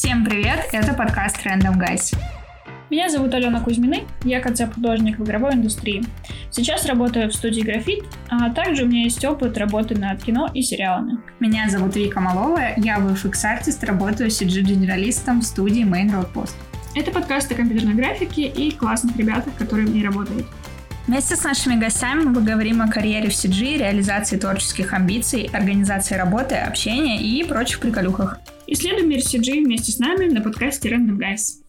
Всем привет, это подкаст Random Guys. Меня зовут Алена Кузьмины, я концепт-художник в игровой индустрии. Сейчас работаю в студии «Графит», а также у меня есть опыт работы над кино и сериалами. Меня зовут Вика Малова, я VFX-артист, работаю CG-генералистом в студии Main Road Post. Это подкаст о компьютерной графике и классных ребятах, которые в ней работают. Вместе с нашими гостями мы поговорим о карьере в CG, реализации творческих амбиций, организации работы, общения и прочих приколюхах. Исследуем мир CG вместе с нами на подкасте Random Guys.